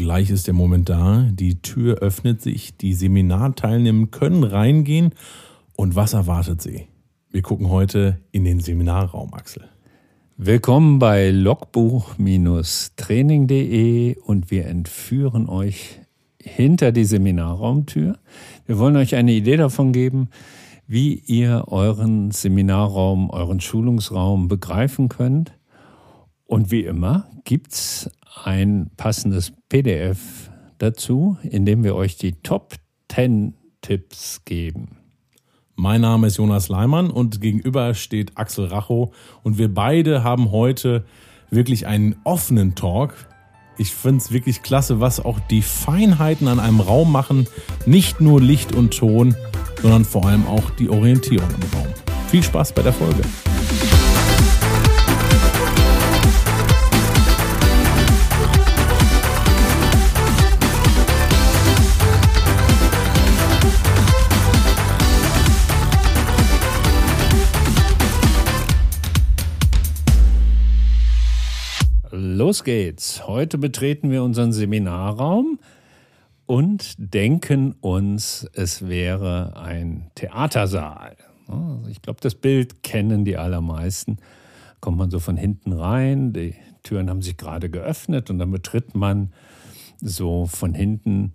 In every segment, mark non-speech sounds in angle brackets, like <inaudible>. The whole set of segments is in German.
gleich ist der Moment da. Die Tür öffnet sich, die Seminarteilnehmer können reingehen. Und was erwartet sie? Wir gucken heute in den Seminarraum, Axel. Willkommen bei logbuch-training.de und wir entführen euch hinter die Seminarraumtür. Wir wollen euch eine Idee davon geben, wie ihr euren Seminarraum, euren Schulungsraum begreifen könnt. Und wie immer gibt es ein passendes PDF dazu, in dem wir euch die Top 10 Tipps geben. Mein Name ist Jonas Leimann und gegenüber steht Axel Racho und wir beide haben heute wirklich einen offenen Talk. Ich finde es wirklich klasse, was auch die Feinheiten an einem Raum machen. Nicht nur Licht und Ton, sondern vor allem auch die Orientierung im Raum. Viel Spaß bei der Folge. Los geht's. Heute betreten wir unseren Seminarraum und denken uns, es wäre ein Theatersaal. Also ich glaube, das Bild kennen die allermeisten. Kommt man so von hinten rein, die Türen haben sich gerade geöffnet und dann betritt man so von hinten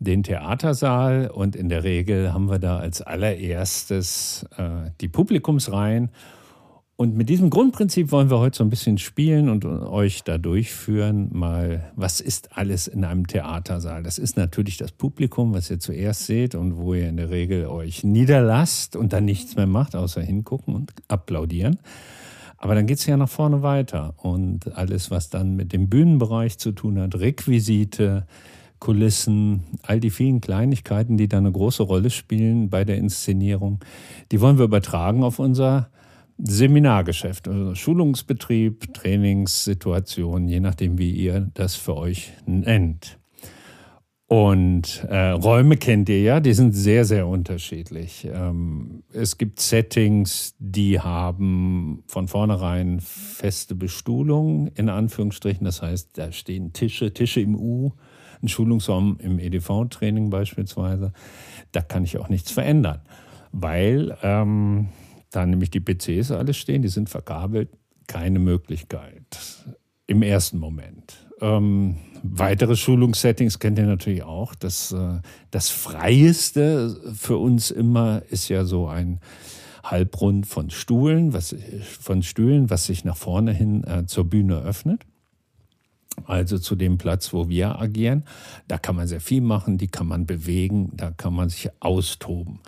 den Theatersaal und in der Regel haben wir da als allererstes äh, die Publikumsreihen und mit diesem Grundprinzip wollen wir heute so ein bisschen spielen und euch da durchführen, mal, was ist alles in einem Theatersaal? Das ist natürlich das Publikum, was ihr zuerst seht und wo ihr in der Regel euch niederlasst und dann nichts mehr macht, außer hingucken und applaudieren. Aber dann geht es ja nach vorne weiter und alles, was dann mit dem Bühnenbereich zu tun hat, Requisite, Kulissen, all die vielen Kleinigkeiten, die da eine große Rolle spielen bei der Inszenierung, die wollen wir übertragen auf unser Seminargeschäft, also Schulungsbetrieb, Trainingssituation, je nachdem, wie ihr das für euch nennt. Und äh, Räume kennt ihr ja, die sind sehr, sehr unterschiedlich. Ähm, es gibt Settings, die haben von vornherein feste Bestuhlung, in Anführungsstrichen. Das heißt, da stehen Tische, Tische im U, ein Schulungsraum im EDV-Training beispielsweise. Da kann ich auch nichts verändern, weil ähm, da nämlich die PCs alles stehen, die sind verkabelt, keine Möglichkeit im ersten Moment. Ähm, weitere Schulungssettings kennt ihr natürlich auch. Das, äh, das Freieste für uns immer ist ja so ein Halbrund von Stuhlen, was, von Stühlen, was sich nach vorne hin äh, zur Bühne öffnet. Also zu dem Platz, wo wir agieren. Da kann man sehr viel machen, die kann man bewegen, da kann man sich austoben.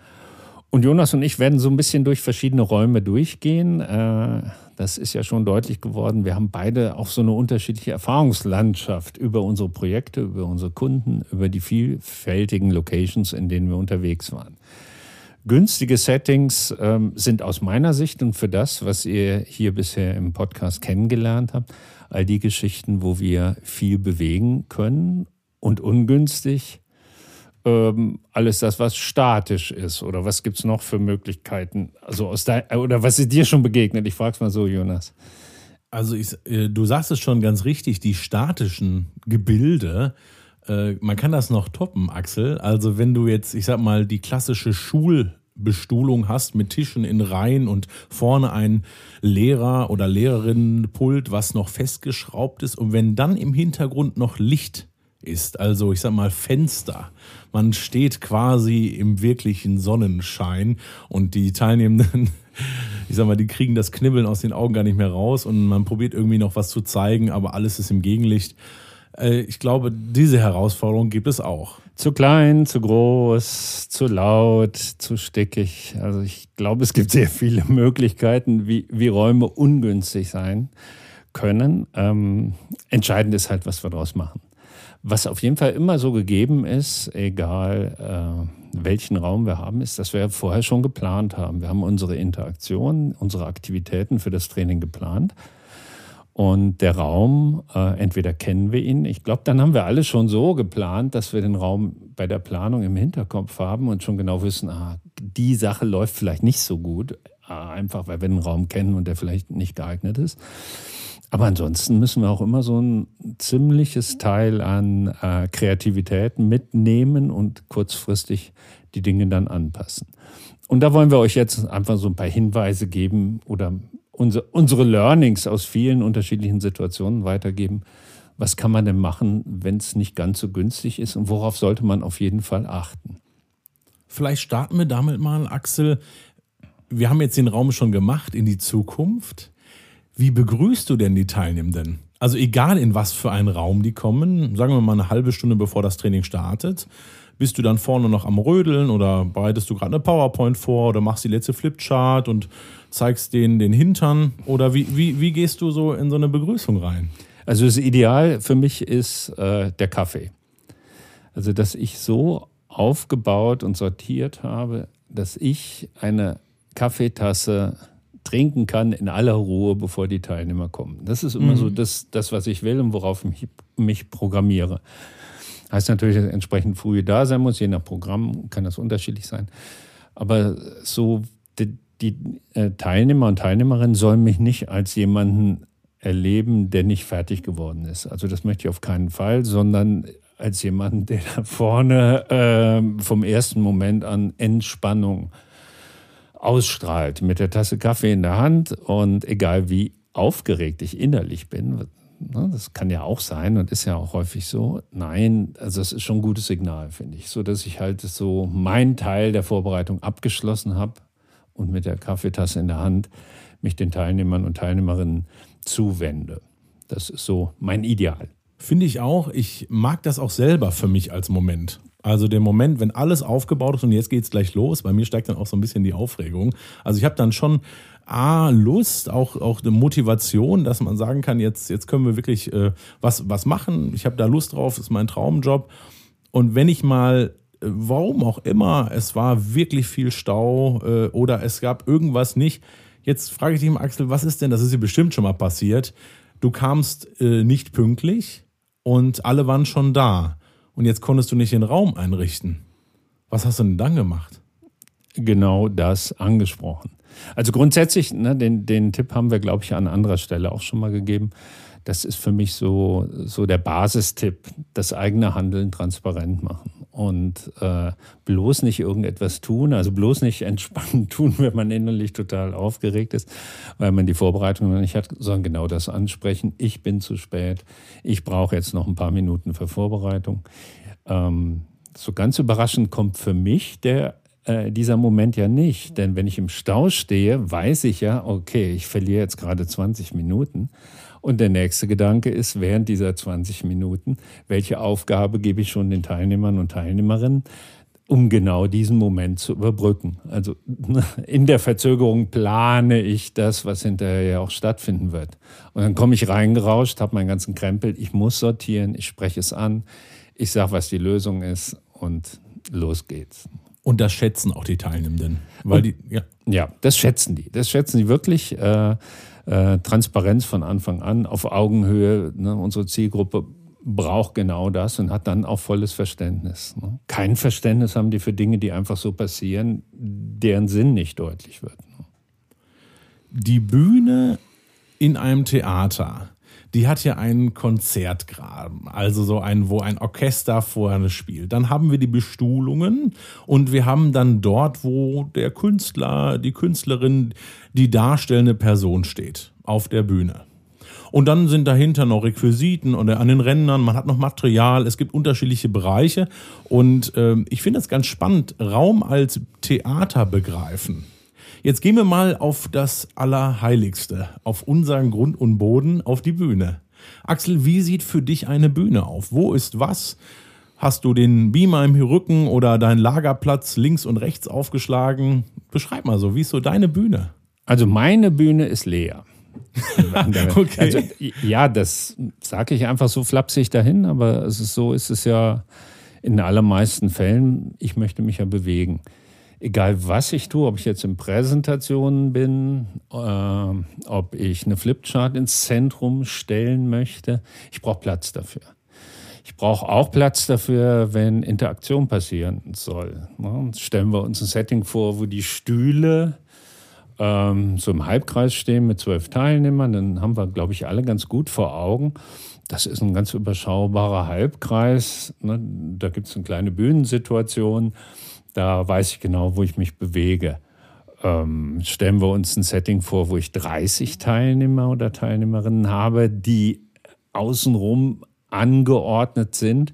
Und Jonas und ich werden so ein bisschen durch verschiedene Räume durchgehen. Äh, das ist ja schon deutlich geworden. Wir haben beide auch so eine unterschiedliche Erfahrungslandschaft über unsere Projekte, über unsere Kunden, über die vielfältigen Locations, in denen wir unterwegs waren. Günstige Settings ähm, sind aus meiner Sicht und für das, was ihr hier bisher im Podcast kennengelernt habt, all die Geschichten, wo wir viel bewegen können und ungünstig ähm, alles das, was statisch ist? Oder was gibt es noch für Möglichkeiten? Also aus dein, oder was ist dir schon begegnet? Ich frage es mal so, Jonas. Also ich, äh, du sagst es schon ganz richtig, die statischen Gebilde, äh, man kann das noch toppen, Axel. Also wenn du jetzt, ich sag mal, die klassische Schulbestuhlung hast mit Tischen in Reihen und vorne ein Lehrer- oder Lehrerinnenpult, was noch festgeschraubt ist und wenn dann im Hintergrund noch Licht ist, also ich sag mal Fenster. Man steht quasi im wirklichen Sonnenschein und die Teilnehmenden, <laughs> ich sag mal, die kriegen das Knibbeln aus den Augen gar nicht mehr raus und man probiert irgendwie noch was zu zeigen, aber alles ist im Gegenlicht. Äh, ich glaube, diese Herausforderung gibt es auch. Zu klein, zu groß, zu laut, zu stickig. Also ich glaube, es gibt sehr viele <laughs> Möglichkeiten, wie, wie Räume ungünstig sein können. Ähm, entscheidend ist halt, was wir daraus machen. Was auf jeden Fall immer so gegeben ist, egal äh, welchen Raum wir haben, ist, dass wir vorher schon geplant haben. Wir haben unsere Interaktion, unsere Aktivitäten für das Training geplant. Und der Raum, äh, entweder kennen wir ihn, ich glaube, dann haben wir alle schon so geplant, dass wir den Raum bei der Planung im Hinterkopf haben und schon genau wissen, ah, die Sache läuft vielleicht nicht so gut, ah, einfach weil wir den Raum kennen und der vielleicht nicht geeignet ist. Aber ansonsten müssen wir auch immer so ein ziemliches Teil an äh, Kreativität mitnehmen und kurzfristig die Dinge dann anpassen. Und da wollen wir euch jetzt einfach so ein paar Hinweise geben oder unsere, unsere Learnings aus vielen unterschiedlichen Situationen weitergeben. Was kann man denn machen, wenn es nicht ganz so günstig ist und worauf sollte man auf jeden Fall achten? Vielleicht starten wir damit mal, Axel. Wir haben jetzt den Raum schon gemacht in die Zukunft. Wie begrüßt du denn die Teilnehmenden? Also egal in was für einen Raum die kommen, sagen wir mal eine halbe Stunde bevor das Training startet, bist du dann vorne noch am Rödeln oder bereitest du gerade eine PowerPoint vor oder machst die letzte Flipchart und zeigst denen den Hintern oder wie, wie, wie gehst du so in so eine Begrüßung rein? Also das Ideal für mich ist äh, der Kaffee. Also dass ich so aufgebaut und sortiert habe, dass ich eine Kaffeetasse trinken kann in aller Ruhe, bevor die Teilnehmer kommen. Das ist immer mhm. so das, das, was ich will und worauf ich mich programmiere. Heißt natürlich, dass entsprechend früh da sein muss, je nach Programm kann das unterschiedlich sein. Aber so die, die äh, Teilnehmer und Teilnehmerinnen sollen mich nicht als jemanden erleben, der nicht fertig geworden ist. Also das möchte ich auf keinen Fall, sondern als jemanden, der da vorne äh, vom ersten Moment an Entspannung ausstrahlt, mit der Tasse Kaffee in der Hand und egal wie aufgeregt ich innerlich bin, ne, das kann ja auch sein und ist ja auch häufig so. Nein, also es ist schon ein gutes Signal, finde ich, so dass ich halt so meinen Teil der Vorbereitung abgeschlossen habe und mit der Kaffeetasse in der Hand mich den Teilnehmern und Teilnehmerinnen zuwende. Das ist so mein Ideal. Finde ich auch. Ich mag das auch selber für mich als Moment. Also der Moment, wenn alles aufgebaut ist und jetzt geht es gleich los, bei mir steigt dann auch so ein bisschen die Aufregung. Also ich habe dann schon A, Lust, auch, auch eine Motivation, dass man sagen kann, jetzt, jetzt können wir wirklich äh, was, was machen. Ich habe da Lust drauf, ist mein Traumjob. Und wenn ich mal, äh, warum auch immer, es war wirklich viel Stau äh, oder es gab irgendwas nicht, jetzt frage ich dich mal, Axel, was ist denn, das ist dir bestimmt schon mal passiert, du kamst äh, nicht pünktlich und alle waren schon da und jetzt konntest du nicht den Raum einrichten. Was hast du denn dann gemacht? Genau das angesprochen. Also grundsätzlich, ne, den, den Tipp haben wir, glaube ich, an anderer Stelle auch schon mal gegeben. Das ist für mich so, so der Basistipp, das eigene Handeln transparent machen und äh, bloß nicht irgendetwas tun, also bloß nicht entspannt <laughs> tun, wenn man innerlich total aufgeregt ist, weil man die Vorbereitung noch nicht hat, sondern genau das ansprechen. Ich bin zu spät, ich brauche jetzt noch ein paar Minuten für Vorbereitung. Ähm, so ganz überraschend kommt für mich der äh, dieser Moment ja nicht. Denn wenn ich im Stau stehe, weiß ich ja, okay, ich verliere jetzt gerade 20 Minuten. Und der nächste Gedanke ist, während dieser 20 Minuten, welche Aufgabe gebe ich schon den Teilnehmern und Teilnehmerinnen, um genau diesen Moment zu überbrücken. Also <laughs> in der Verzögerung plane ich das, was hinterher ja auch stattfinden wird. Und dann komme ich reingerauscht, habe meinen ganzen Krempel, ich muss sortieren, ich spreche es an, ich sage, was die Lösung ist und los geht's. Und das schätzen auch die Teilnehmenden. Weil die, ja. ja, das schätzen die. Das schätzen die wirklich. Äh, äh, Transparenz von Anfang an auf Augenhöhe. Ne? Unsere Zielgruppe braucht genau das und hat dann auch volles Verständnis. Ne? Kein Verständnis haben die für Dinge, die einfach so passieren, deren Sinn nicht deutlich wird. Ne? Die Bühne in einem Theater die hat ja einen Konzertgraben, also so ein, wo ein Orchester vorne spielt. Dann haben wir die Bestuhlungen und wir haben dann dort, wo der Künstler, die Künstlerin, die darstellende Person steht, auf der Bühne. Und dann sind dahinter noch Requisiten oder an den Rändern, man hat noch Material, es gibt unterschiedliche Bereiche. Und äh, ich finde es ganz spannend, Raum als Theater begreifen. Jetzt gehen wir mal auf das Allerheiligste, auf unseren Grund und Boden, auf die Bühne. Axel, wie sieht für dich eine Bühne auf? Wo ist was? Hast du den Beamer im Rücken oder deinen Lagerplatz links und rechts aufgeschlagen? Beschreib mal so, wie ist so deine Bühne? Also meine Bühne ist leer. <laughs> okay. Also, ja, das sage ich einfach so flapsig dahin, aber es ist so ist es ja in den allermeisten Fällen. Ich möchte mich ja bewegen egal was ich tue, ob ich jetzt in Präsentationen bin, äh, ob ich eine Flipchart ins Zentrum stellen möchte, ich brauche Platz dafür. Ich brauche auch Platz dafür, wenn Interaktion passieren soll. Ne? Stellen wir uns ein Setting vor, wo die Stühle ähm, so im Halbkreis stehen mit zwölf Teilnehmern. Dann haben wir, glaube ich, alle ganz gut vor Augen. Das ist ein ganz überschaubarer Halbkreis. Ne? Da gibt es eine kleine Bühnensituation. Da weiß ich genau, wo ich mich bewege. Ähm, stellen wir uns ein Setting vor, wo ich 30 Teilnehmer oder Teilnehmerinnen habe, die außenrum angeordnet sind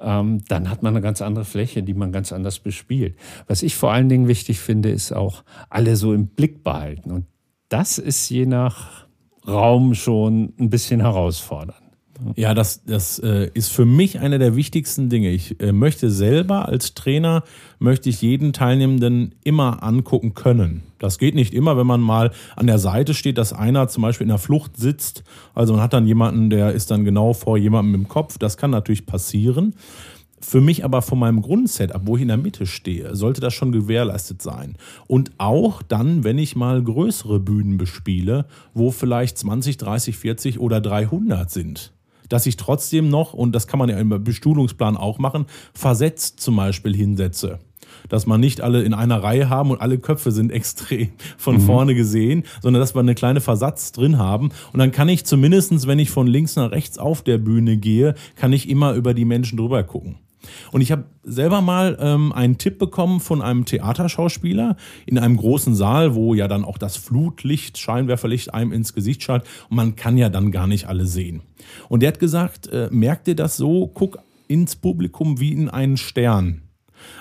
ähm, dann hat man eine ganz andere Fläche, die man ganz anders bespielt. Was ich vor allen Dingen wichtig finde, ist auch alle so im Blick behalten. Und das ist je nach Raum schon ein bisschen herausfordernd. Ja, das, das äh, ist für mich einer der wichtigsten Dinge. Ich äh, möchte selber als Trainer, möchte ich jeden Teilnehmenden immer angucken können. Das geht nicht immer, wenn man mal an der Seite steht, dass einer zum Beispiel in der Flucht sitzt. Also man hat dann jemanden, der ist dann genau vor jemandem im Kopf. Das kann natürlich passieren. Für mich aber von meinem Grundsetup, wo ich in der Mitte stehe, sollte das schon gewährleistet sein. Und auch dann, wenn ich mal größere Bühnen bespiele, wo vielleicht 20, 30, 40 oder 300 sind dass ich trotzdem noch, und das kann man ja im Bestuhlungsplan auch machen, versetzt zum Beispiel hinsetze dass man nicht alle in einer Reihe haben und alle Köpfe sind <laughs> extrem von mhm. vorne gesehen, sondern dass wir eine kleine Versatz drin haben. Und dann kann ich zumindestens, wenn ich von links nach rechts auf der Bühne gehe, kann ich immer über die Menschen drüber gucken. Und ich habe selber mal ähm, einen Tipp bekommen von einem Theaterschauspieler in einem großen Saal, wo ja dann auch das Flutlicht, Scheinwerferlicht einem ins Gesicht scheint und man kann ja dann gar nicht alle sehen. Und der hat gesagt, äh, merk dir das so, guck ins Publikum wie in einen Stern.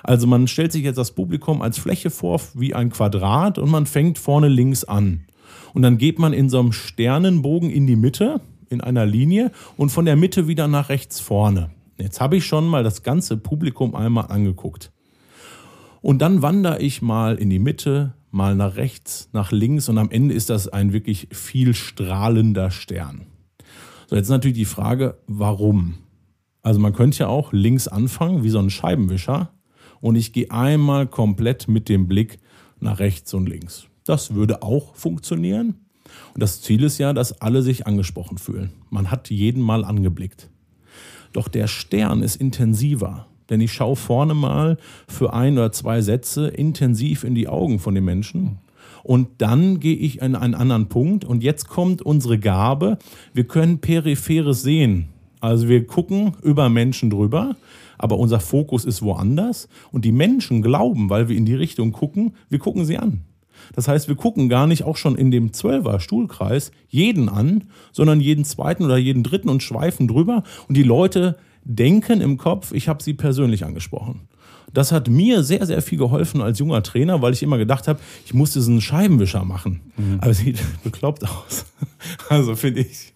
Also man stellt sich jetzt das Publikum als Fläche vor wie ein Quadrat und man fängt vorne links an. Und dann geht man in so einem Sternenbogen in die Mitte, in einer Linie und von der Mitte wieder nach rechts vorne. Jetzt habe ich schon mal das ganze Publikum einmal angeguckt. Und dann wandere ich mal in die Mitte, mal nach rechts, nach links und am Ende ist das ein wirklich viel strahlender Stern. So, jetzt ist natürlich die Frage, warum? Also man könnte ja auch links anfangen, wie so ein Scheibenwischer, und ich gehe einmal komplett mit dem Blick nach rechts und links. Das würde auch funktionieren. Und das Ziel ist ja, dass alle sich angesprochen fühlen. Man hat jeden mal angeblickt. Doch der Stern ist intensiver, denn ich schaue vorne mal für ein oder zwei Sätze intensiv in die Augen von den Menschen. Und dann gehe ich an einen anderen Punkt und jetzt kommt unsere Gabe. Wir können peripheres sehen. Also wir gucken über Menschen drüber, aber unser Fokus ist woanders und die Menschen glauben, weil wir in die Richtung gucken, wir gucken sie an. Das heißt, wir gucken gar nicht auch schon in dem Zwölfer Stuhlkreis jeden an, sondern jeden zweiten oder jeden dritten und schweifen drüber. Und die Leute denken im Kopf, ich habe sie persönlich angesprochen. Das hat mir sehr, sehr viel geholfen als junger Trainer, weil ich immer gedacht habe, ich muss diesen Scheibenwischer machen. Mhm. Aber sieht <laughs> bekloppt aus. <laughs> Also finde ich.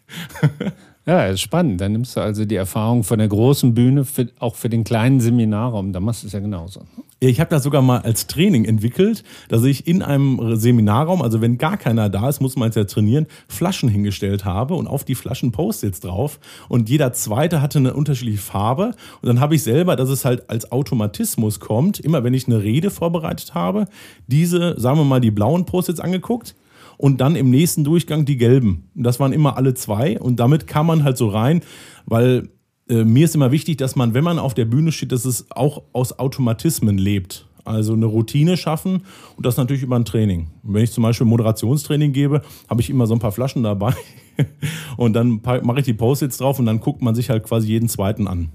Ja, ist spannend. Dann nimmst du also die Erfahrung von der großen Bühne für, auch für den kleinen Seminarraum. Da machst du es ja genauso. Ich habe das sogar mal als Training entwickelt, dass ich in einem Seminarraum, also wenn gar keiner da ist, muss man es ja trainieren, Flaschen hingestellt habe und auf die Flaschen Post-its drauf. Und jeder zweite hatte eine unterschiedliche Farbe. Und dann habe ich selber, dass es halt als Automatismus kommt, immer wenn ich eine Rede vorbereitet habe, diese, sagen wir mal, die blauen Post-its angeguckt und dann im nächsten Durchgang die gelben. Das waren immer alle zwei und damit kam man halt so rein, weil äh, mir ist immer wichtig, dass man, wenn man auf der Bühne steht, dass es auch aus Automatismen lebt. Also eine Routine schaffen und das natürlich über ein Training. wenn ich zum Beispiel Moderationstraining gebe, habe ich immer so ein paar Flaschen dabei <laughs> und dann mache ich die Post-its drauf und dann guckt man sich halt quasi jeden zweiten an.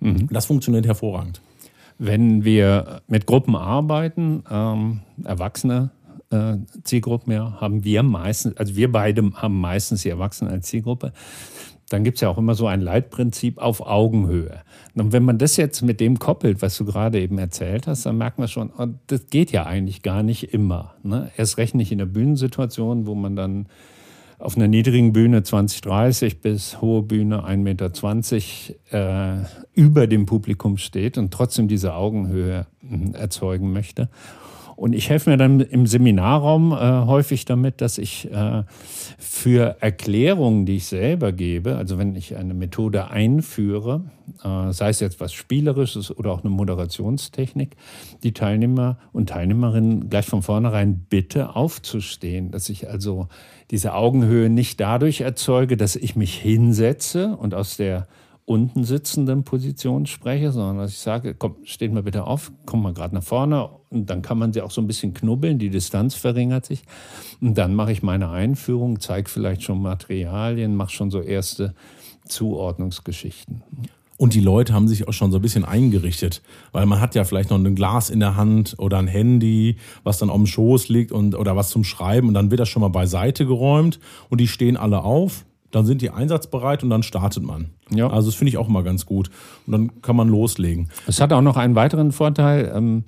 Mhm. Das funktioniert hervorragend. Wenn wir mit Gruppen arbeiten, ähm, Erwachsene äh, Zielgruppen ja, haben wir meistens, also wir beide haben meistens die Erwachsenen als Zielgruppe. Dann gibt es ja auch immer so ein Leitprinzip auf Augenhöhe. Und wenn man das jetzt mit dem koppelt, was du gerade eben erzählt hast, dann merkt man schon, oh, das geht ja eigentlich gar nicht immer. Ne? Erst recht nicht in der Bühnensituation, wo man dann auf einer niedrigen Bühne 20, 30 bis hohe Bühne 1,20 Meter äh, über dem Publikum steht und trotzdem diese Augenhöhe äh, erzeugen möchte. Und ich helfe mir dann im Seminarraum äh, häufig damit, dass ich äh, für Erklärungen, die ich selber gebe, also wenn ich eine Methode einführe, äh, sei es jetzt was Spielerisches oder auch eine Moderationstechnik, die Teilnehmer und Teilnehmerinnen gleich von vornherein bitte aufzustehen, dass ich also diese Augenhöhe nicht dadurch erzeuge, dass ich mich hinsetze und aus der unten sitzenden Position spreche, sondern dass ich sage, komm, steht mal bitte auf, komm mal gerade nach vorne und dann kann man sie auch so ein bisschen knubbeln, die Distanz verringert sich und dann mache ich meine Einführung, zeige vielleicht schon Materialien, mache schon so erste Zuordnungsgeschichten. Und die Leute haben sich auch schon so ein bisschen eingerichtet, weil man hat ja vielleicht noch ein Glas in der Hand oder ein Handy, was dann auf dem Schoß liegt und oder was zum Schreiben und dann wird das schon mal beiseite geräumt und die stehen alle auf, dann sind die einsatzbereit und dann startet man. Ja. Also das finde ich auch immer ganz gut und dann kann man loslegen. Es hat auch noch einen weiteren Vorteil. Ähm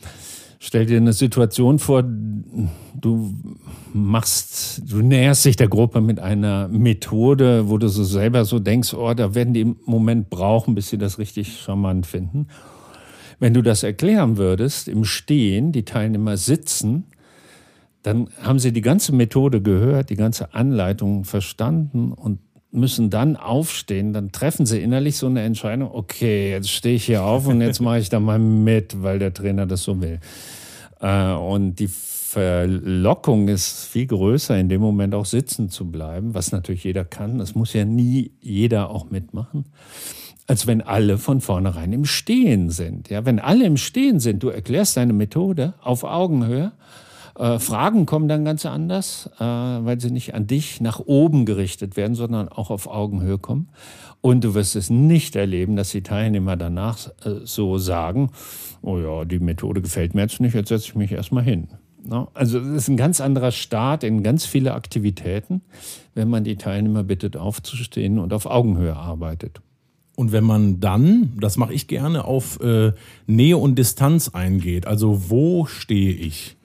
Stell dir eine Situation vor, du machst, du näherst dich der Gruppe mit einer Methode, wo du so selber so denkst, oh, da werden die im Moment brauchen, bis sie das richtig charmant finden. Wenn du das erklären würdest, im Stehen, die Teilnehmer sitzen, dann haben sie die ganze Methode gehört, die ganze Anleitung verstanden und müssen dann aufstehen, dann treffen sie innerlich so eine Entscheidung, okay, jetzt stehe ich hier auf und jetzt <laughs> mache ich da mal mit, weil der Trainer das so will. Äh, und die Verlockung ist viel größer, in dem Moment auch sitzen zu bleiben, was natürlich jeder kann. Das muss ja nie jeder auch mitmachen als wenn alle von vornherein im Stehen sind. Ja, wenn alle im Stehen sind, du erklärst deine Methode auf Augenhöhe, äh, Fragen kommen dann ganz anders, äh, weil sie nicht an dich nach oben gerichtet werden, sondern auch auf Augenhöhe kommen. Und du wirst es nicht erleben, dass die Teilnehmer danach äh, so sagen, oh ja, die Methode gefällt mir jetzt nicht, jetzt setze ich mich erstmal hin. No? Also das ist ein ganz anderer Start in ganz viele Aktivitäten, wenn man die Teilnehmer bittet, aufzustehen und auf Augenhöhe arbeitet. Und wenn man dann, das mache ich gerne, auf äh, Nähe und Distanz eingeht, also wo stehe ich?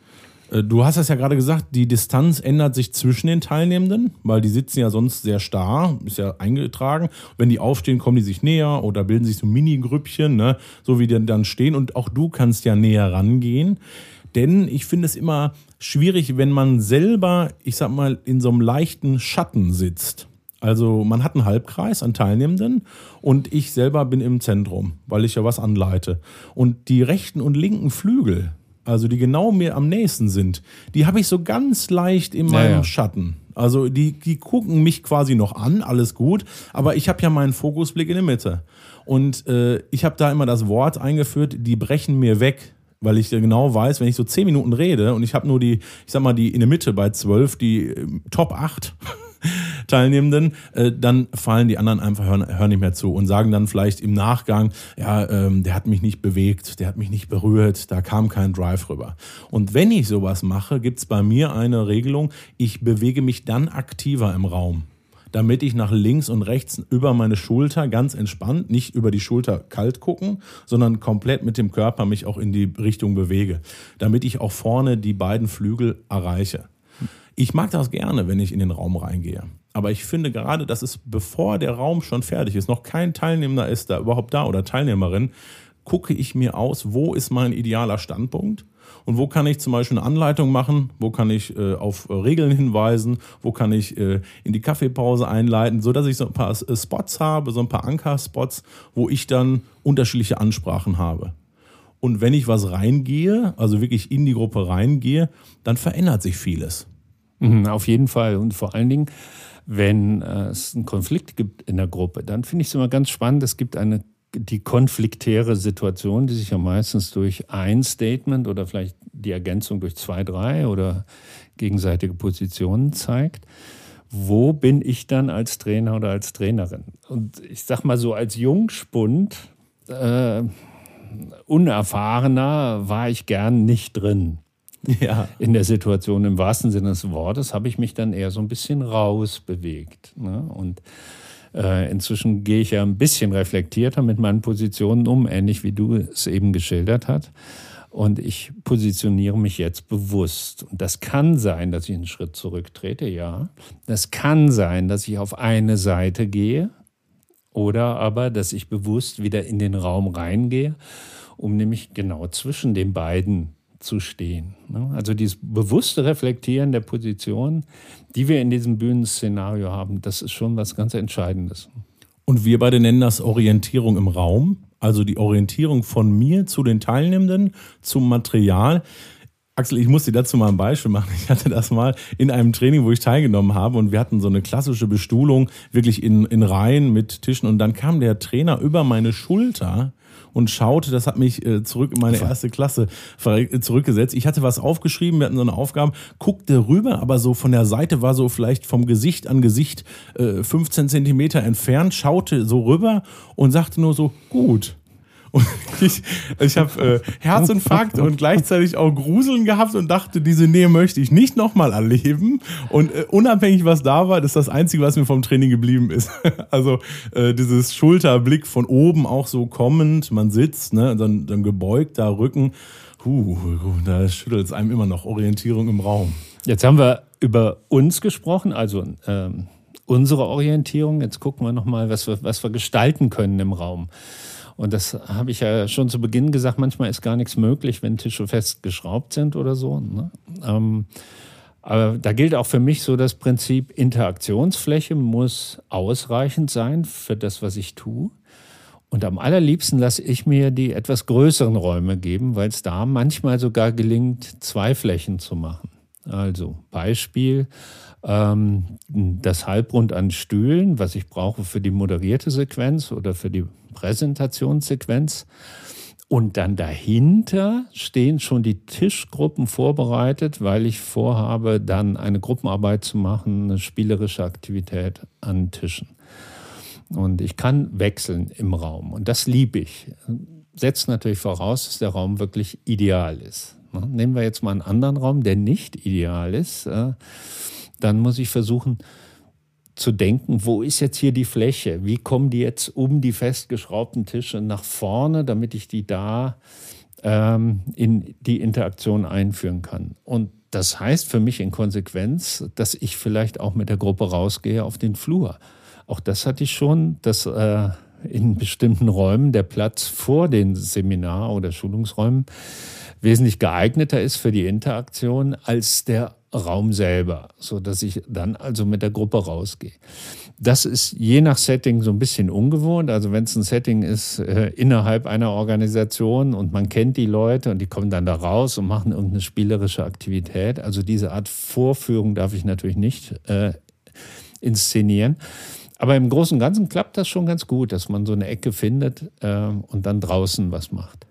Äh, du hast es ja gerade gesagt, die Distanz ändert sich zwischen den Teilnehmenden, weil die sitzen ja sonst sehr starr, ist ja eingetragen. Wenn die aufstehen, kommen die sich näher oder bilden sich so Mini-Grüppchen, ne? so wie die dann stehen. Und auch du kannst ja näher rangehen. Denn ich finde es immer schwierig, wenn man selber, ich sag mal, in so einem leichten Schatten sitzt. Also man hat einen Halbkreis an Teilnehmenden und ich selber bin im Zentrum, weil ich ja was anleite. Und die rechten und linken Flügel, also die genau mir am nächsten sind, die habe ich so ganz leicht in meinem ja, ja. Schatten. Also die, die gucken mich quasi noch an, alles gut, aber ich habe ja meinen Fokusblick in der Mitte. Und äh, ich habe da immer das Wort eingeführt, die brechen mir weg weil ich genau weiß, wenn ich so zehn Minuten rede und ich habe nur die, ich sag mal, die in der Mitte bei zwölf, die äh, Top 8, Teilnehmenden, äh, dann fallen die anderen einfach, hören, hören nicht mehr zu und sagen dann vielleicht im Nachgang, ja, ähm, der hat mich nicht bewegt, der hat mich nicht berührt, da kam kein Drive rüber. Und wenn ich sowas mache, gibt's bei mir eine Regelung, ich bewege mich dann aktiver im Raum damit ich nach links und rechts über meine Schulter ganz entspannt, nicht über die Schulter kalt gucken, sondern komplett mit dem Körper mich auch in die Richtung bewege, damit ich auch vorne die beiden Flügel erreiche. Ich mag das gerne, wenn ich in den Raum reingehe. Aber ich finde gerade, dass es, bevor der Raum schon fertig ist, noch kein Teilnehmer ist da überhaupt da oder Teilnehmerin, gucke ich mir aus, wo ist mein idealer Standpunkt und wo kann ich zum Beispiel eine Anleitung machen, wo kann ich äh, auf Regeln hinweisen, wo kann ich äh, in die Kaffeepause einleiten, so dass ich so ein paar äh, Spots habe, so ein paar Ankerspots, wo ich dann unterschiedliche Ansprachen habe. Und wenn ich was reingehe, also wirklich in die Gruppe reingehe, dann verändert sich vieles. Mhm, auf jeden Fall. Und vor allen Dingen, wenn äh, es einen Konflikt gibt in der Gruppe, dann finde ich es immer ganz spannend. Es gibt eine die konfliktäre Situation, die sich ja meistens durch ein Statement oder vielleicht die Ergänzung durch zwei, drei oder gegenseitige Positionen zeigt. Wo bin ich dann als Trainer oder als Trainerin? Und ich sag mal so, als Jungspund, äh, unerfahrener, war ich gern nicht drin ja. in der Situation. Im wahrsten Sinne des Wortes habe ich mich dann eher so ein bisschen rausbewegt. Ne? Und äh, inzwischen gehe ich ja ein bisschen reflektierter mit meinen Positionen um, ähnlich wie du es eben geschildert hast. Und ich positioniere mich jetzt bewusst. Und das kann sein, dass ich einen Schritt zurücktrete, ja. Das kann sein, dass ich auf eine Seite gehe oder aber, dass ich bewusst wieder in den Raum reingehe, um nämlich genau zwischen den beiden zu stehen. Ne? Also dieses bewusste Reflektieren der Position, die wir in diesem Bühnenszenario haben, das ist schon was ganz Entscheidendes. Und wir beide nennen das Orientierung im Raum, also die Orientierung von mir zu den Teilnehmenden, zum Material. Axel, ich muss dir dazu mal ein Beispiel machen. Ich hatte das mal in einem Training, wo ich teilgenommen habe und wir hatten so eine klassische Bestuhlung, wirklich in, in Reihen mit Tischen und dann kam der Trainer über meine Schulter und schaute, das hat mich äh, zurück in meine erste Klasse äh, zurückgesetzt. Ich hatte was aufgeschrieben, wir hatten so eine Aufgabe, guckte rüber, aber so von der Seite war so vielleicht vom Gesicht an Gesicht äh, 15 Zentimeter entfernt, schaute so rüber und sagte nur so, gut. Und ich, ich habe äh, Herzinfarkt und gleichzeitig auch Gruseln gehabt und dachte, diese Nähe möchte ich nicht nochmal erleben. Und äh, unabhängig, was da war, das ist das Einzige, was mir vom Training geblieben ist. <laughs> also äh, dieses Schulterblick von oben auch so kommend, man sitzt, ne, dann, dann gebeugter Rücken. Huh, da schüttelt es einem immer noch Orientierung im Raum. Jetzt haben wir über uns gesprochen, also ähm, unsere Orientierung. Jetzt gucken wir nochmal, was wir, was wir gestalten können im Raum. Und das habe ich ja schon zu Beginn gesagt, manchmal ist gar nichts möglich, wenn Tische fest geschraubt sind oder so. Ne? Ähm, aber da gilt auch für mich so das Prinzip, Interaktionsfläche muss ausreichend sein für das, was ich tue. Und am allerliebsten lasse ich mir die etwas größeren Räume geben, weil es da manchmal sogar gelingt, zwei Flächen zu machen. Also Beispiel, ähm, das Halbrund an Stühlen, was ich brauche für die moderierte Sequenz oder für die Präsentationssequenz. Und dann dahinter stehen schon die Tischgruppen vorbereitet, weil ich vorhabe, dann eine Gruppenarbeit zu machen, eine spielerische Aktivität an Tischen. Und ich kann wechseln im Raum. Und das liebe ich. Setzt natürlich voraus, dass der Raum wirklich ideal ist. Nehmen wir jetzt mal einen anderen Raum, der nicht ideal ist. Dann muss ich versuchen zu denken, wo ist jetzt hier die Fläche? Wie kommen die jetzt um die festgeschraubten Tische nach vorne, damit ich die da ähm, in die Interaktion einführen kann? Und das heißt für mich in Konsequenz, dass ich vielleicht auch mit der Gruppe rausgehe auf den Flur. Auch das hatte ich schon, dass äh, in bestimmten Räumen der Platz vor den Seminar- oder Schulungsräumen wesentlich geeigneter ist für die Interaktion als der Raum selber, so dass ich dann also mit der Gruppe rausgehe. Das ist je nach Setting so ein bisschen ungewohnt. Also wenn es ein Setting ist äh, innerhalb einer Organisation und man kennt die Leute und die kommen dann da raus und machen irgendeine spielerische Aktivität. Also diese Art Vorführung darf ich natürlich nicht äh, inszenieren. Aber im Großen und Ganzen klappt das schon ganz gut, dass man so eine Ecke findet äh, und dann draußen was macht.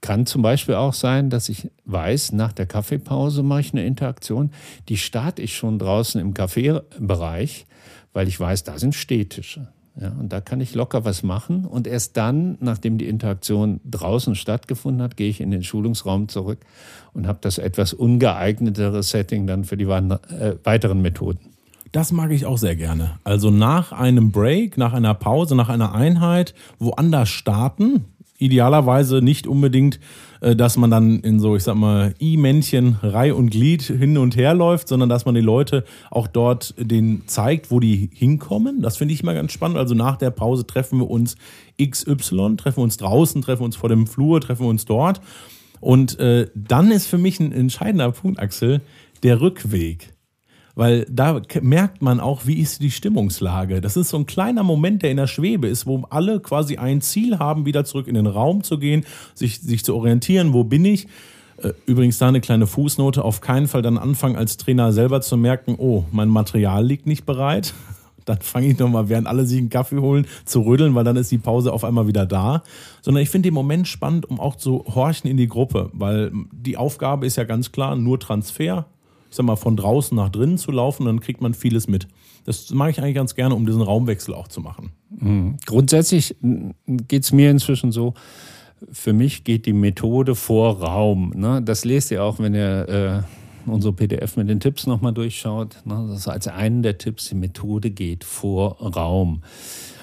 Kann zum Beispiel auch sein, dass ich weiß, nach der Kaffeepause mache ich eine Interaktion, die starte ich schon draußen im Kaffeebereich, weil ich weiß, da sind Stehtische. Ja, und da kann ich locker was machen. Und erst dann, nachdem die Interaktion draußen stattgefunden hat, gehe ich in den Schulungsraum zurück und habe das etwas ungeeignetere Setting dann für die äh, weiteren Methoden. Das mag ich auch sehr gerne. Also nach einem Break, nach einer Pause, nach einer Einheit woanders starten, idealerweise nicht unbedingt, äh, dass man dann in so, ich sag mal, I-Männchen, Reih und Glied hin und her läuft, sondern dass man die Leute auch dort den zeigt, wo die hinkommen. Das finde ich immer ganz spannend. Also nach der Pause treffen wir uns XY, treffen wir uns draußen, treffen wir uns vor dem Flur, treffen wir uns dort. Und äh, dann ist für mich ein entscheidender Punkt, Axel, der Rückweg weil da merkt man auch, wie ist die Stimmungslage. Das ist so ein kleiner Moment, der in der Schwebe ist, wo alle quasi ein Ziel haben, wieder zurück in den Raum zu gehen, sich, sich zu orientieren, wo bin ich. Äh, übrigens da eine kleine Fußnote, auf keinen Fall dann anfangen als Trainer selber zu merken, oh, mein Material liegt nicht bereit. <laughs> Dann fange ich nochmal, während alle sich einen Kaffee holen, zu rütteln, weil dann ist die Pause auf einmal wieder da. Sondern ich finde den Moment spannend, um auch zu horchen in die Gruppe, weil die Aufgabe ist ja ganz klar, nur Transfer, ich sag mal, von draußen nach drinnen zu laufen, dann kriegt man vieles mit. Das mag ich eigentlich ganz gerne, um diesen Raumwechsel auch zu machen. Mhm. Grundsätzlich geht es mir inzwischen so, für mich geht die Methode vor Raum. Ne? Das lest ihr auch, wenn ihr äh, unsere PDF mit den Tipps nochmal durchschaut. Ne? Das ist als einen der Tipps, die Methode geht vor Raum.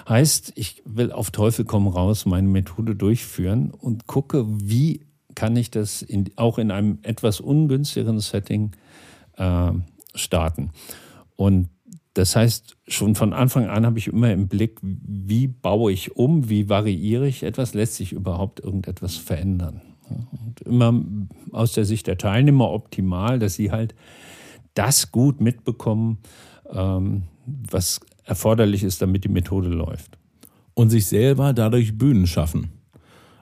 Heißt, ich will auf Teufel komm raus meine Methode durchführen und gucke, wie kann ich das in, auch in einem etwas ungünstigeren Setting äh, starten. Und das heißt, schon von Anfang an habe ich immer im Blick, wie baue ich um, wie variiere ich etwas, lässt sich überhaupt irgendetwas verändern. Und immer aus der Sicht der Teilnehmer optimal, dass sie halt das gut mitbekommen, ähm, was erforderlich ist, damit die Methode läuft. Und sich selber dadurch Bühnen schaffen.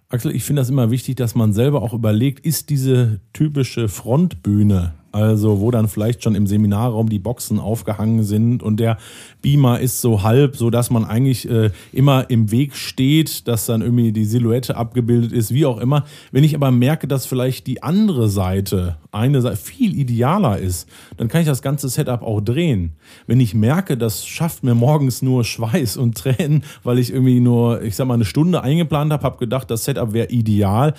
Axel, ich finde das immer wichtig, dass man selber auch überlegt, ist diese typische Frontbühne also wo dann vielleicht schon im Seminarraum die Boxen aufgehangen sind und der Beamer ist so halb, so dass man eigentlich äh, immer im Weg steht, dass dann irgendwie die Silhouette abgebildet ist, wie auch immer. Wenn ich aber merke, dass vielleicht die andere Seite, eine Seite viel idealer ist, dann kann ich das ganze Setup auch drehen. Wenn ich merke, das schafft mir morgens nur Schweiß und Tränen, weil ich irgendwie nur, ich sag mal, eine Stunde eingeplant habe, habe gedacht, das Setup wäre ideal,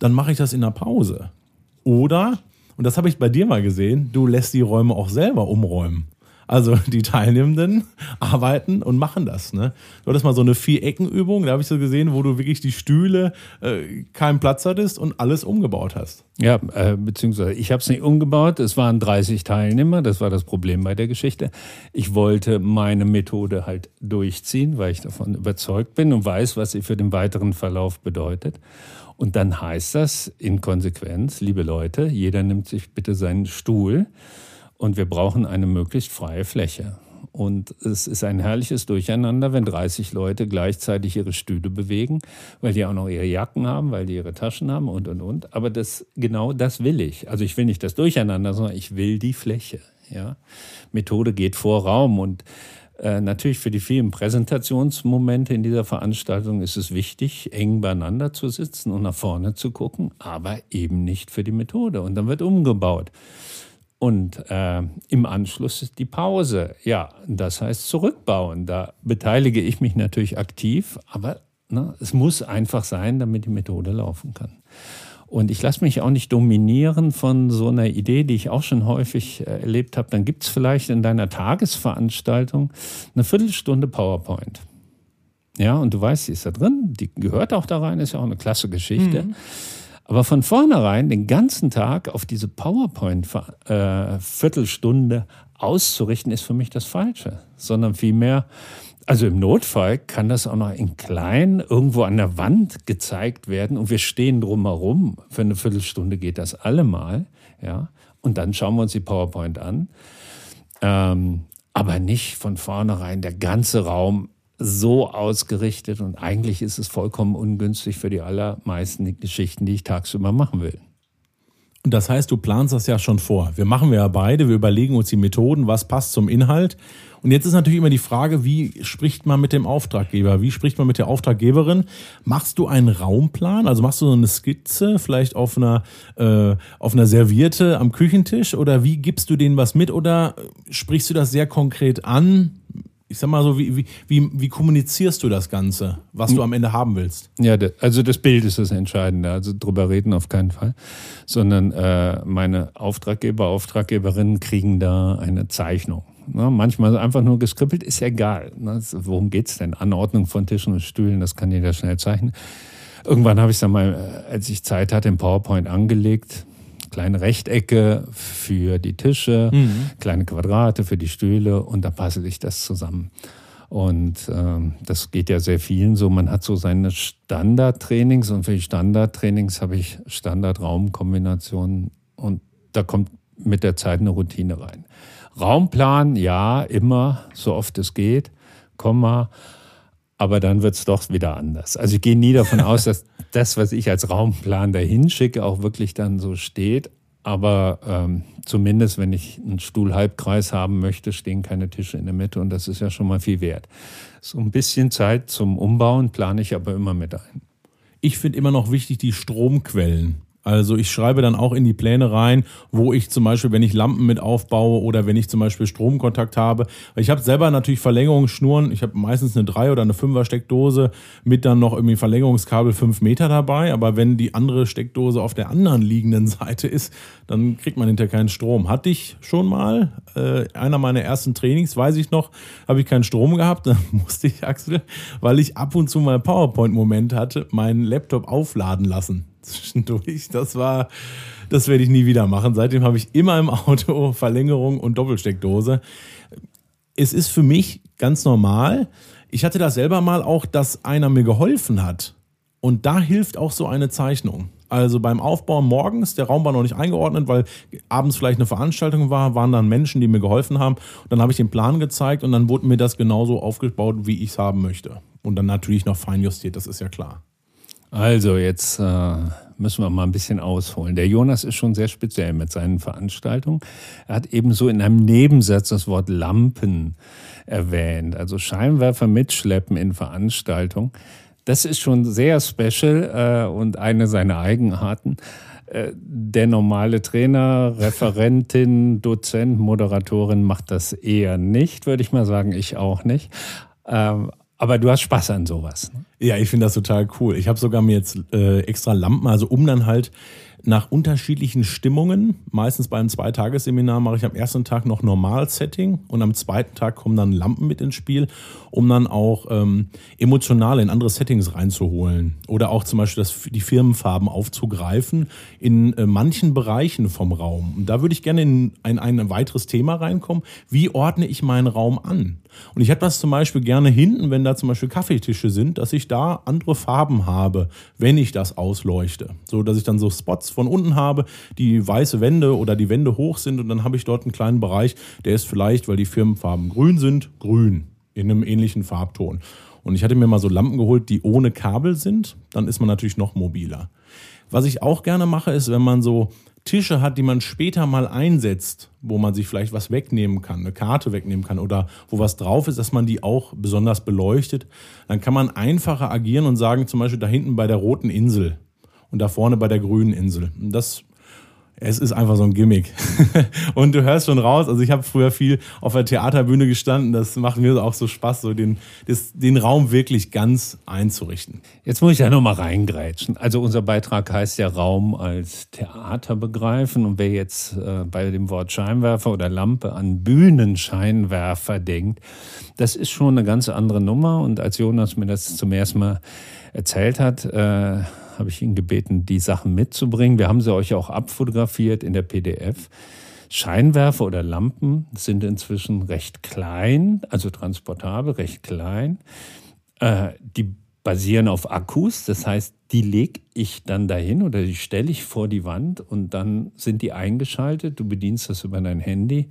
dann mache ich das in der Pause. Oder und das habe ich bei dir mal gesehen, du lässt die Räume auch selber umräumen. Also <laughs> die Teilnehmenden arbeiten und machen das. Ne? Du hattest mal so eine Viereckenübung, da habe ich so gesehen, wo du wirklich die Stühle äh, keinen Platz hattest und alles umgebaut hast. Ja, äh, beziehungsweise ich habe es nicht umgebaut. Es waren 30 Teilnehmer, das war das Problem bei der Geschichte. Ich wollte meine Methode halt durchziehen, weil ich davon überzeugt bin und weiß, was sie für den weiteren Verlauf bedeutet. Und dann heißt das in Konsequenz, liebe Leute, jeder nimmt sich bitte seinen Stuhl und wir brauchen eine möglichst freie Fläche. Und es ist ein herrliches Durcheinander, wenn 30 Leute gleichzeitig ihre Stühle bewegen, weil die auch noch ihre Jacken haben, weil die ihre Taschen haben und, und, und. Aber das, genau das will ich. Also ich will nicht das Durcheinander, sondern ich will die Fläche. Ja? Methode geht vor Raum und äh, natürlich für die vielen Präsentationsmomente in dieser Veranstaltung ist es wichtig, eng beieinander zu sitzen und nach vorne zu gucken, aber eben nicht für die Methode. Und dann wird umgebaut. Und äh, im Anschluss ist die Pause. Ja, das heißt zurückbauen. Da beteilige ich mich natürlich aktiv, aber ne, es muss einfach sein, damit die Methode laufen kann. Und ich lasse mich auch nicht dominieren von so einer Idee, die ich auch schon häufig erlebt habe. Dann gibt es vielleicht in deiner Tagesveranstaltung eine Viertelstunde PowerPoint. Ja, und du weißt, sie ist da drin, die gehört auch da rein, ist ja auch eine klasse Geschichte. Mhm. Aber von vornherein den ganzen Tag auf diese PowerPoint-Viertelstunde äh, auszurichten, ist für mich das Falsche, sondern vielmehr also im Notfall kann das auch noch in klein irgendwo an der Wand gezeigt werden und wir stehen drumherum. Für eine Viertelstunde geht das allemal, ja. Und dann schauen wir uns die PowerPoint an. Ähm, aber nicht von vornherein der ganze Raum so ausgerichtet und eigentlich ist es vollkommen ungünstig für die allermeisten Geschichten, die ich tagsüber machen will. Und das heißt, du planst das ja schon vor. Wir machen wir ja beide, wir überlegen uns die Methoden, was passt zum Inhalt. Und jetzt ist natürlich immer die Frage, wie spricht man mit dem Auftraggeber? Wie spricht man mit der Auftraggeberin? Machst du einen Raumplan? Also machst du so eine Skizze vielleicht auf einer, äh, auf einer Serviette am Küchentisch? Oder wie gibst du denen was mit? Oder sprichst du das sehr konkret an? Ich sag mal so, wie, wie, wie, wie kommunizierst du das Ganze, was du am Ende haben willst? Ja, also das Bild ist das Entscheidende. Also drüber reden auf keinen Fall. Sondern äh, meine Auftraggeber, Auftraggeberinnen kriegen da eine Zeichnung. Ne? Manchmal einfach nur geskribbelt, ist egal. Ne? Worum geht's denn? Anordnung von Tischen und Stühlen, das kann jeder schnell zeichnen. Irgendwann habe ich es dann mal, äh, als ich Zeit hatte, im PowerPoint angelegt kleine Rechtecke für die Tische, mhm. kleine Quadrate für die Stühle und da passe ich das zusammen. Und ähm, das geht ja sehr vielen so. Man hat so seine Standardtrainings und für die Standardtrainings habe ich Standardraumkombinationen und da kommt mit der Zeit eine Routine rein. Raumplan, ja, immer, so oft es geht, Komma, aber dann wird es doch wieder anders. Also ich gehe nie davon aus, <laughs> dass das, was ich als Raumplan dahin schicke, auch wirklich dann so steht. Aber ähm, zumindest, wenn ich einen Stuhlhalbkreis haben möchte, stehen keine Tische in der Mitte und das ist ja schon mal viel wert. So ein bisschen Zeit zum Umbauen plane ich aber immer mit ein. Ich finde immer noch wichtig die Stromquellen. Also ich schreibe dann auch in die Pläne rein, wo ich zum Beispiel, wenn ich Lampen mit aufbaue oder wenn ich zum Beispiel Stromkontakt habe. Ich habe selber natürlich Verlängerungsschnuren. Ich habe meistens eine 3 oder eine 5er Steckdose mit dann noch irgendwie Verlängerungskabel 5 Meter dabei. Aber wenn die andere Steckdose auf der anderen liegenden <laughs> Seite ist, dann kriegt man hinterher keinen Strom. Hatte ich schon mal. Äh, einer meiner ersten Trainings, weiß ich noch, habe ich keinen Strom gehabt. <laughs> Dann musste ich, Axel, weil ich ab und zu mal PowerPoint-Moment hatte, meinen Laptop aufladen lassen <laughs> zwischendurch. Das war, das werde ich nie wieder machen. Seitdem habe ich immer im Auto <laughs> Verlängerung und Doppelsteckdose. Es ist für mich ganz normal. Ich hatte das selber mal auch, dass einer mir geholfen hat. Und da hilft auch so eine Zeichnung. Also beim Aufbau morgens, der Raum war noch nicht eingeordnet, weil abends vielleicht eine Veranstaltung war, waren dann Menschen, die mir geholfen haben. Und dann habe ich den Plan gezeigt und dann wurde mir das genauso aufgebaut, wie ich es haben möchte. Und dann natürlich noch fein justiert, das ist ja klar. Also jetzt äh, müssen wir mal ein bisschen ausholen. Der Jonas ist schon sehr speziell mit seinen Veranstaltungen. Er hat ebenso in einem Nebensatz das Wort Lampen erwähnt, also Scheinwerfer mitschleppen in Veranstaltungen. Das ist schon sehr special äh, und eine seiner Eigenarten. Äh, der normale Trainer, Referentin, Dozent, Moderatorin macht das eher nicht, würde ich mal sagen. Ich auch nicht. Ähm, aber du hast Spaß an sowas. Ne? Ja, ich finde das total cool. Ich habe sogar mir jetzt äh, extra Lampen, also um dann halt nach unterschiedlichen Stimmungen. Meistens beim Zweitagesseminar mache ich am ersten Tag noch Normal-Setting und am zweiten Tag kommen dann Lampen mit ins Spiel, um dann auch ähm, emotional in andere Settings reinzuholen. Oder auch zum Beispiel das, die Firmenfarben aufzugreifen in äh, manchen Bereichen vom Raum. Und da würde ich gerne in ein, ein weiteres Thema reinkommen. Wie ordne ich meinen Raum an? Und ich habe das zum Beispiel gerne hinten, wenn da zum Beispiel Kaffeetische sind, dass ich da andere Farben habe, wenn ich das ausleuchte. So dass ich dann so Spots von unten habe, die weiße Wände oder die Wände hoch sind und dann habe ich dort einen kleinen Bereich, der ist vielleicht, weil die Firmenfarben grün sind, grün in einem ähnlichen Farbton. Und ich hatte mir mal so Lampen geholt, die ohne Kabel sind, dann ist man natürlich noch mobiler. Was ich auch gerne mache, ist, wenn man so Tische hat, die man später mal einsetzt, wo man sich vielleicht was wegnehmen kann, eine Karte wegnehmen kann oder wo was drauf ist, dass man die auch besonders beleuchtet, dann kann man einfacher agieren und sagen, zum Beispiel da hinten bei der roten Insel und da vorne bei der grünen Insel. Das es ist einfach so ein Gimmick. <laughs> und du hörst schon raus, also ich habe früher viel auf der Theaterbühne gestanden, das macht mir auch so Spaß, so den, das, den Raum wirklich ganz einzurichten. Jetzt muss ich ja nochmal reingrätschen. Also unser Beitrag heißt ja Raum als Theater begreifen und wer jetzt äh, bei dem Wort Scheinwerfer oder Lampe an Bühnenscheinwerfer denkt, das ist schon eine ganz andere Nummer und als Jonas mir das zum ersten Mal erzählt hat, äh, habe ich ihn gebeten, die Sachen mitzubringen. Wir haben sie euch auch abfotografiert in der PDF. Scheinwerfer oder Lampen sind inzwischen recht klein, also transportabel, recht klein. Äh, die basieren auf Akkus, das heißt, die lege ich dann dahin oder die stelle ich vor die Wand und dann sind die eingeschaltet. Du bedienst das über dein Handy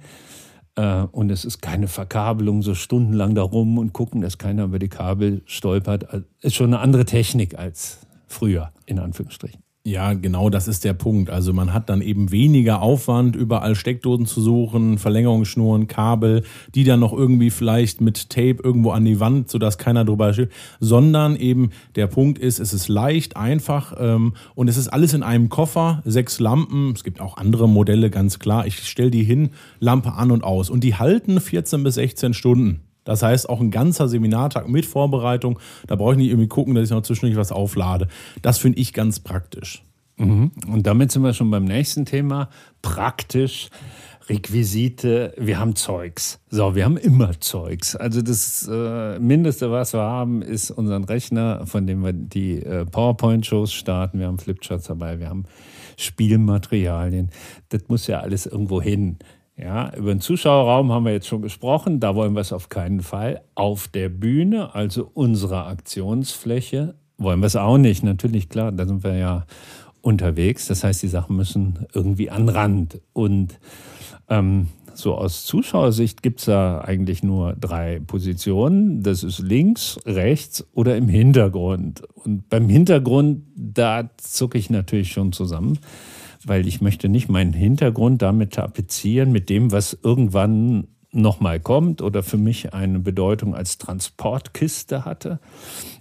äh, und es ist keine Verkabelung, so stundenlang darum und gucken, dass keiner über die Kabel stolpert. Also, ist schon eine andere Technik als früher, in Anführungsstrichen. Ja, genau, das ist der Punkt. Also man hat dann eben weniger Aufwand, überall Steckdosen zu suchen, Verlängerungsschnuren, Kabel, die dann noch irgendwie vielleicht mit Tape irgendwo an die Wand, sodass keiner drüber steht, sondern eben der Punkt ist, es ist leicht, einfach ähm, und es ist alles in einem Koffer, sechs Lampen, es gibt auch andere Modelle, ganz klar. Ich stelle die hin, Lampe an und aus und die halten 14 bis 16 Stunden. Das heißt, auch ein ganzer Seminartag mit Vorbereitung, da brauche ich nicht irgendwie gucken, dass ich noch zwischendurch was auflade. Das finde ich ganz praktisch. Mhm. Und damit sind wir schon beim nächsten Thema. Praktisch. Requisite, wir haben Zeugs. So, wir haben immer Zeugs. Also das äh, Mindeste, was wir haben, ist unseren Rechner, von dem wir die äh, PowerPoint-Shows starten. Wir haben Flipcharts dabei, wir haben Spielmaterialien. Das muss ja alles irgendwo hin. Ja, über den Zuschauerraum haben wir jetzt schon gesprochen. Da wollen wir es auf keinen Fall. Auf der Bühne, also unserer Aktionsfläche, wollen wir es auch nicht. Natürlich, klar, da sind wir ja unterwegs. Das heißt, die Sachen müssen irgendwie an Rand. Und ähm, so aus Zuschauersicht gibt es da eigentlich nur drei Positionen. Das ist links, rechts oder im Hintergrund. Und beim Hintergrund, da zucke ich natürlich schon zusammen weil ich möchte nicht meinen Hintergrund damit tapezieren mit dem, was irgendwann nochmal kommt oder für mich eine Bedeutung als Transportkiste hatte.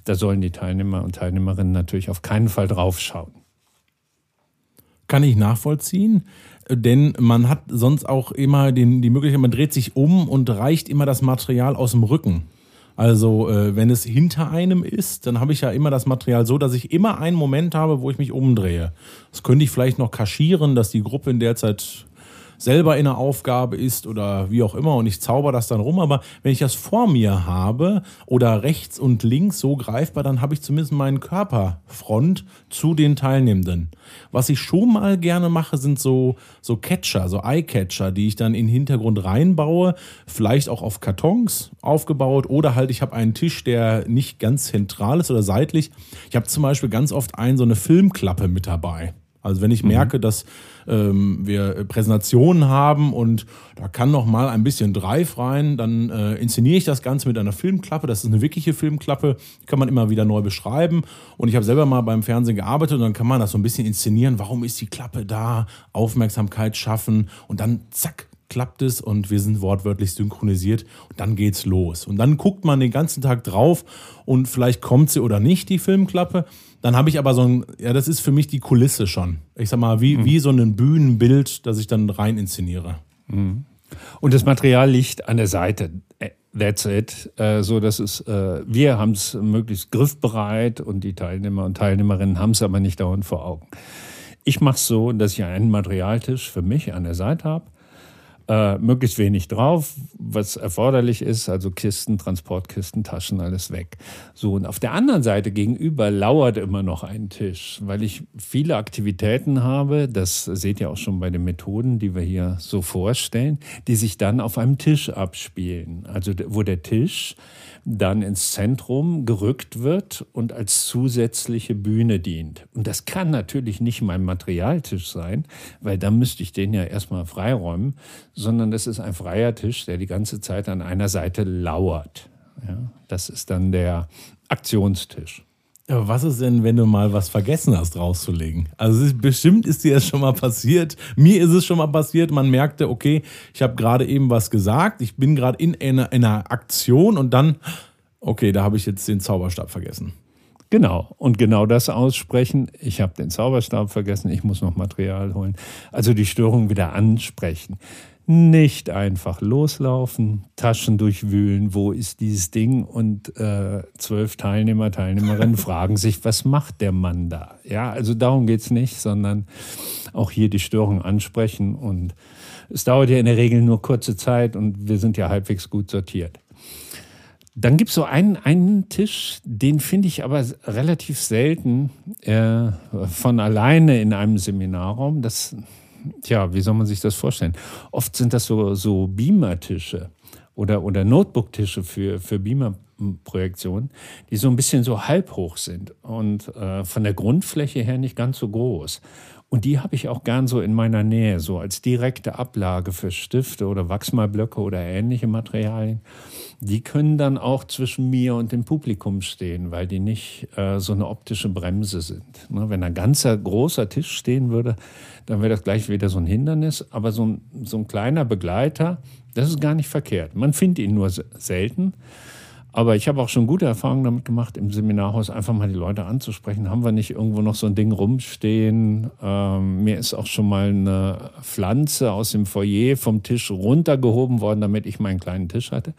Da sollen die Teilnehmer und Teilnehmerinnen natürlich auf keinen Fall draufschauen. Kann ich nachvollziehen, denn man hat sonst auch immer den, die Möglichkeit, man dreht sich um und reicht immer das Material aus dem Rücken. Also äh, wenn es hinter einem ist, dann habe ich ja immer das Material so, dass ich immer einen Moment habe, wo ich mich umdrehe. Das könnte ich vielleicht noch kaschieren, dass die Gruppe in der Zeit selber in der Aufgabe ist oder wie auch immer und ich zauber das dann rum. Aber wenn ich das vor mir habe oder rechts und links so greifbar, dann habe ich zumindest meinen Körperfront zu den Teilnehmenden. Was ich schon mal gerne mache, sind so, so Catcher, so Eye-Catcher, die ich dann in den Hintergrund reinbaue, vielleicht auch auf Kartons aufgebaut oder halt ich habe einen Tisch, der nicht ganz zentral ist oder seitlich. Ich habe zum Beispiel ganz oft einen so eine Filmklappe mit dabei. Also wenn ich merke, dass ähm, wir Präsentationen haben und da kann noch mal ein bisschen Drive rein, dann äh, inszeniere ich das Ganze mit einer Filmklappe. Das ist eine wirkliche Filmklappe, die kann man immer wieder neu beschreiben. Und ich habe selber mal beim Fernsehen gearbeitet und dann kann man das so ein bisschen inszenieren. Warum ist die Klappe da? Aufmerksamkeit schaffen und dann zack, klappt es und wir sind wortwörtlich synchronisiert und dann geht's los. Und dann guckt man den ganzen Tag drauf und vielleicht kommt sie oder nicht, die Filmklappe. Dann habe ich aber so ein, ja, das ist für mich die Kulisse schon. Ich sag mal, wie, mhm. wie so ein Bühnenbild, das ich dann rein inszeniere. Mhm. Und das Material liegt an der Seite. That's it. Äh, so dass es, äh, wir haben es möglichst griffbereit und die Teilnehmer und Teilnehmerinnen haben es aber nicht dauernd vor Augen. Ich mache es so, dass ich einen Materialtisch für mich an der Seite habe äh, möglichst wenig drauf, was erforderlich ist, also Kisten, Transportkisten, Taschen, alles weg. So, und auf der anderen Seite gegenüber lauert immer noch ein Tisch, weil ich viele Aktivitäten habe, das seht ihr auch schon bei den Methoden, die wir hier so vorstellen, die sich dann auf einem Tisch abspielen. Also wo der Tisch dann ins Zentrum gerückt wird und als zusätzliche Bühne dient. Und das kann natürlich nicht mein Materialtisch sein, weil dann müsste ich den ja erstmal freiräumen, sondern das ist ein freier Tisch, der die ganze Zeit an einer Seite lauert. Ja, das ist dann der Aktionstisch. Ja, was ist denn, wenn du mal was vergessen hast rauszulegen? Also ist, bestimmt ist dir das schon mal passiert. Mir ist es schon mal passiert. Man merkte, okay, ich habe gerade eben was gesagt. Ich bin gerade in einer, in einer Aktion und dann, okay, da habe ich jetzt den Zauberstab vergessen. Genau. Und genau das aussprechen. Ich habe den Zauberstab vergessen. Ich muss noch Material holen. Also die Störung wieder ansprechen. Nicht einfach loslaufen, Taschen durchwühlen, wo ist dieses Ding? Und äh, zwölf Teilnehmer, Teilnehmerinnen <laughs> fragen sich, was macht der Mann da? Ja, also darum geht es nicht, sondern auch hier die Störung ansprechen. Und es dauert ja in der Regel nur kurze Zeit und wir sind ja halbwegs gut sortiert. Dann gibt es so einen, einen Tisch, den finde ich aber relativ selten äh, von alleine in einem Seminarraum. Das Tja, wie soll man sich das vorstellen? Oft sind das so, so Beamer-Tische oder, oder Notebook-Tische für, für Beamer-Projektionen, die so ein bisschen so halb hoch sind und äh, von der Grundfläche her nicht ganz so groß. Und die habe ich auch gern so in meiner Nähe, so als direkte Ablage für Stifte oder Wachsmalblöcke oder ähnliche Materialien. Die können dann auch zwischen mir und dem Publikum stehen, weil die nicht äh, so eine optische Bremse sind. Ne, wenn ein ganzer großer Tisch stehen würde, dann wäre das gleich wieder so ein Hindernis. Aber so ein, so ein kleiner Begleiter, das ist gar nicht verkehrt. Man findet ihn nur selten. Aber ich habe auch schon gute Erfahrungen damit gemacht, im Seminarhaus einfach mal die Leute anzusprechen. Haben wir nicht irgendwo noch so ein Ding rumstehen? Ähm, mir ist auch schon mal eine Pflanze aus dem Foyer vom Tisch runtergehoben worden, damit ich meinen kleinen Tisch hatte.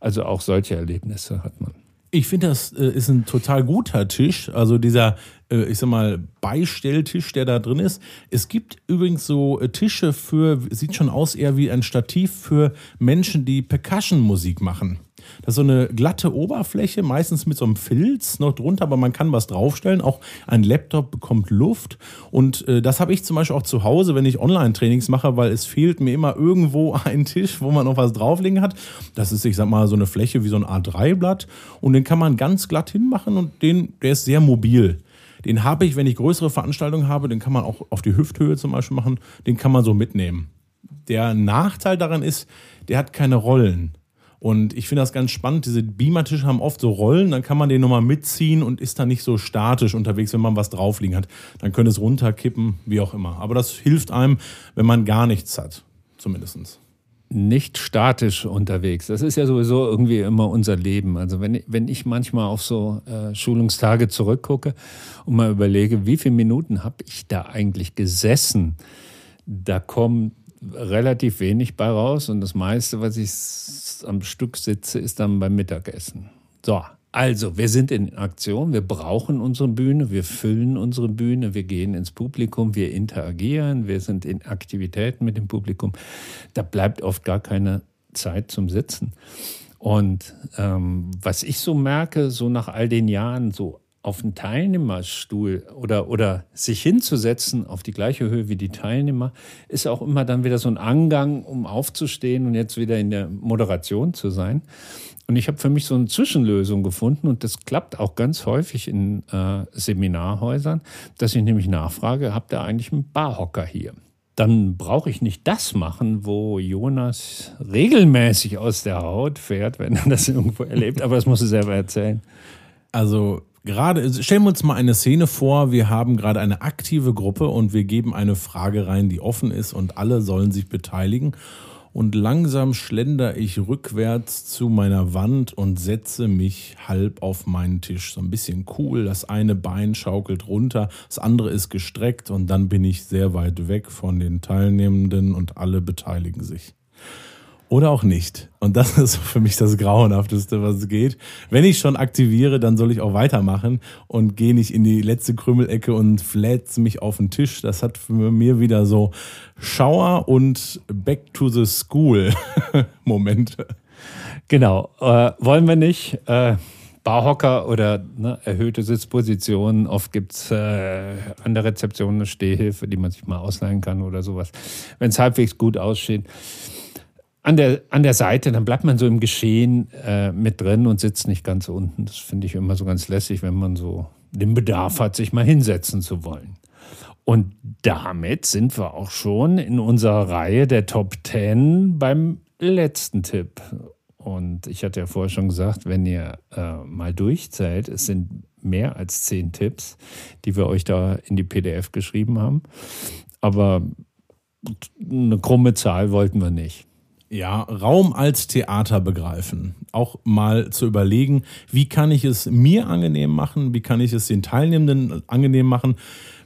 Also auch solche Erlebnisse hat man. Ich finde, das äh, ist ein total guter Tisch. Also dieser, äh, ich sag mal, Beistelltisch, der da drin ist. Es gibt übrigens so äh, Tische für, sieht schon aus eher wie ein Stativ für Menschen, die Percussion-Musik machen. Das ist so eine glatte Oberfläche, meistens mit so einem Filz noch drunter, aber man kann was draufstellen. Auch ein Laptop bekommt Luft. Und äh, das habe ich zum Beispiel auch zu Hause, wenn ich Online-Trainings mache, weil es fehlt mir immer irgendwo <laughs> ein Tisch, wo man noch was drauflegen hat. Das ist, ich sag mal, so eine Fläche wie so ein A3-Blatt. Und den kann man ganz glatt hinmachen und den, der ist sehr mobil. Den habe ich, wenn ich größere Veranstaltungen habe, den kann man auch auf die Hüfthöhe zum Beispiel machen, den kann man so mitnehmen. Der Nachteil daran ist, der hat keine Rollen. Und ich finde das ganz spannend. Diese Beamer-Tische haben oft so Rollen, dann kann man den nochmal mitziehen und ist dann nicht so statisch unterwegs, wenn man was draufliegen hat. Dann könnte es runterkippen, wie auch immer. Aber das hilft einem, wenn man gar nichts hat, zumindest. Nicht statisch unterwegs. Das ist ja sowieso irgendwie immer unser Leben. Also wenn, wenn ich manchmal auf so äh, Schulungstage zurückgucke und mal überlege, wie viele Minuten habe ich da eigentlich gesessen, da kommt relativ wenig bei raus und das meiste, was ich am Stück sitze, ist dann beim Mittagessen. So, also, wir sind in Aktion, wir brauchen unsere Bühne, wir füllen unsere Bühne, wir gehen ins Publikum, wir interagieren, wir sind in Aktivitäten mit dem Publikum. Da bleibt oft gar keine Zeit zum Sitzen. Und ähm, was ich so merke, so nach all den Jahren, so auf einen Teilnehmerstuhl oder, oder sich hinzusetzen auf die gleiche Höhe wie die Teilnehmer, ist auch immer dann wieder so ein Angang, um aufzustehen und jetzt wieder in der Moderation zu sein. Und ich habe für mich so eine Zwischenlösung gefunden und das klappt auch ganz häufig in äh, Seminarhäusern, dass ich nämlich nachfrage, habt ihr eigentlich einen Barhocker hier? Dann brauche ich nicht das machen, wo Jonas regelmäßig aus der Haut fährt, wenn er das <laughs> irgendwo erlebt, aber das muss er selber erzählen. Also gerade, stellen wir uns mal eine Szene vor, wir haben gerade eine aktive Gruppe und wir geben eine Frage rein, die offen ist und alle sollen sich beteiligen und langsam schlender ich rückwärts zu meiner Wand und setze mich halb auf meinen Tisch. So ein bisschen cool. Das eine Bein schaukelt runter, das andere ist gestreckt und dann bin ich sehr weit weg von den Teilnehmenden und alle beteiligen sich oder auch nicht. Und das ist für mich das Grauenhafteste, was es geht. Wenn ich schon aktiviere, dann soll ich auch weitermachen und gehe nicht in die letzte Krümmelecke und flätze mich auf den Tisch. Das hat für mir wieder so Schauer und Back to the School <laughs> Momente. Genau, äh, wollen wir nicht. Äh Barhocker oder ne, erhöhte Sitzpositionen. Oft gibt es äh, an der Rezeption eine Stehhilfe, die man sich mal ausleihen kann oder sowas, wenn es halbwegs gut aussieht an der, an der Seite, dann bleibt man so im Geschehen äh, mit drin und sitzt nicht ganz unten. Das finde ich immer so ganz lässig, wenn man so den Bedarf hat, sich mal hinsetzen zu wollen. Und damit sind wir auch schon in unserer Reihe der Top 10 beim letzten Tipp. Und ich hatte ja vorher schon gesagt, wenn ihr äh, mal durchzählt, es sind mehr als zehn Tipps, die wir euch da in die PDF geschrieben haben. Aber eine krumme Zahl wollten wir nicht. Ja, Raum als Theater begreifen. Auch mal zu überlegen, wie kann ich es mir angenehm machen, wie kann ich es den Teilnehmenden angenehm machen,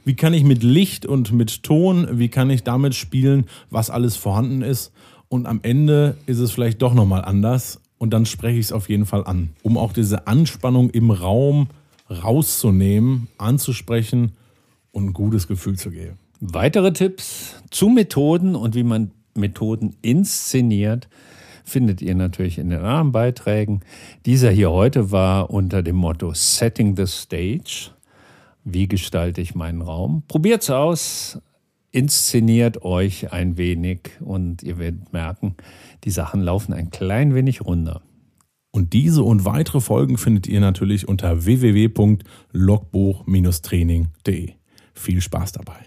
wie kann ich mit Licht und mit Ton, wie kann ich damit spielen, was alles vorhanden ist. Und am Ende ist es vielleicht doch nochmal anders und dann spreche ich es auf jeden Fall an, um auch diese Anspannung im Raum rauszunehmen, anzusprechen und ein gutes Gefühl zu geben. Weitere Tipps zu Methoden und wie man Methoden inszeniert, findet ihr natürlich in den anderen Beiträgen. Dieser hier heute war unter dem Motto Setting the Stage. Wie gestalte ich meinen Raum? Probiert's aus, inszeniert euch ein wenig und ihr werdet merken, die Sachen laufen ein klein wenig runter. Und diese und weitere Folgen findet ihr natürlich unter www.logbuch-training.de. Viel Spaß dabei.